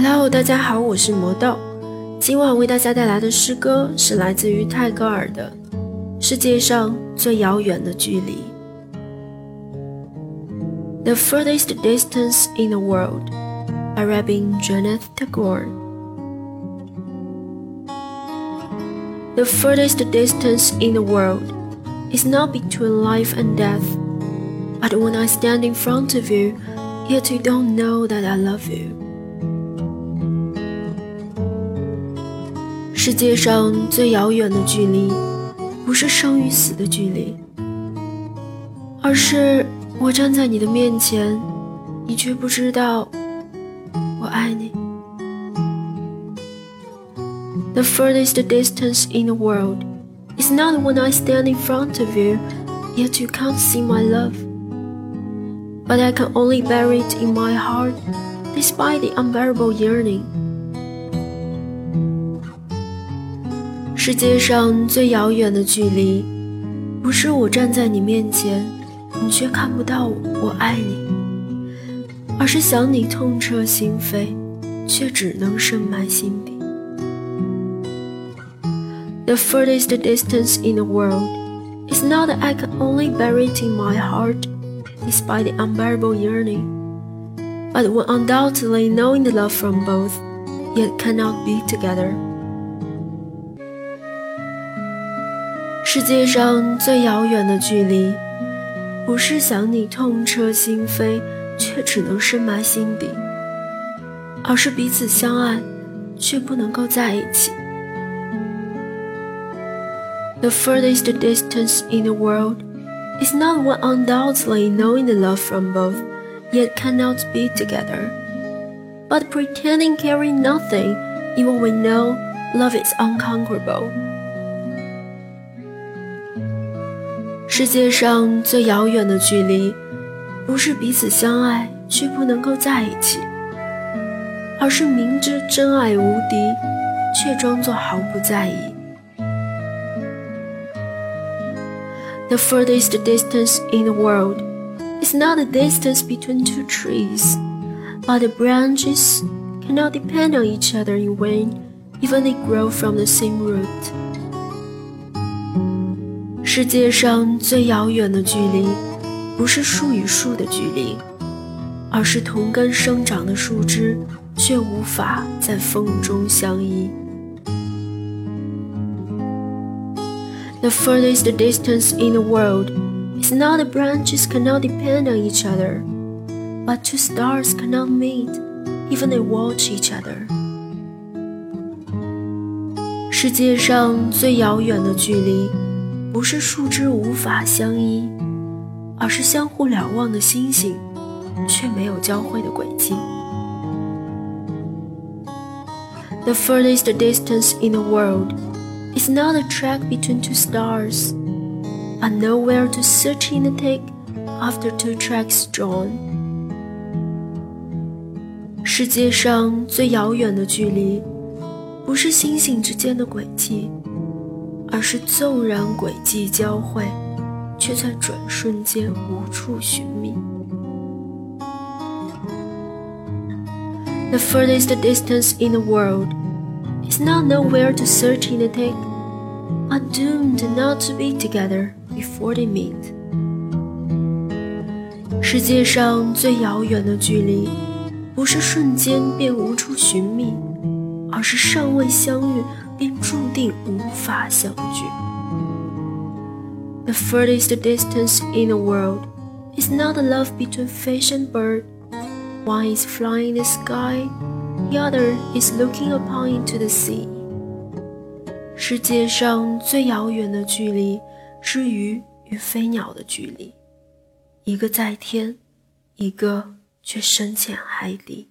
Hello，大家好，我是魔豆。今晚为大家带来的诗歌是来自于泰戈尔的《世界上最遥远的距离》。The furthest distance in the world by Rabindranath Tagore. The furthest distance in the world is not between life and death, but when I stand in front of you, yet you don't know that I love you. 世界上最遥远的距离，不是生与死的距离，而是我站在你的面前，你却不知道我爱你。The furthest distance in the world is not when I stand in front of you, yet you can't see my love. But I can only bear it in my heart, despite the unbearable yearning. 世界上最遥远的距离，不是我站在你面前，你却看不到我，我爱你，而是想你痛彻心扉，却只能深埋心底。The furthest distance in the world is not that I can only bear it in my heart, despite the unbearable yearning, but when undoubtedly knowing the love from both, yet cannot be together. 世界上最遥远的距离，不是想你痛彻心扉，却只能深埋心底，而是彼此相爱，却不能够在一起。The furthest distance in the world is not one undoubtedly knowing the love from both, yet cannot be together, but pretending caring nothing, even we know love is unconquerable. 世界上最遥远的距离，不是彼此相爱却不能够在一起，而是明知真爱无敌，却装作毫不在意。The furthest distance in the world is not the distance between two trees, but the branches cannot depend on each other in vain, even they grow from the same root. 世界上最遥远的距离，不是树与树的距离，而是同根生长的树枝却无法在风中相依。The furthest distance in the world is not that branches cannot depend on each other, but two stars cannot meet, even they watch each other. 世界上最遥远的距离。不是树枝无法相依，而是相互瞭望的星星，却没有交汇的轨迹。The furthest distance in the world is not a track between two stars, but nowhere to search in the take after two tracks drawn. 世界上最遥远的距离，不是星星之间的轨迹。而是纵然轨迹交汇，却在转瞬间无处寻觅。The furthest distance in the world is not nowhere to search in the take, but doomed not to be together before they meet. 世界上最遥远的距离，不是瞬间便无处寻觅，而是尚未相遇。便注定无法相聚。The furthest distance in the world is not the love between fish and bird. One is flying in the sky, the other is looking upon into the sea. 世界上最遥远的距离是鱼与飞鸟的距离，一个在天，一个却深潜海底。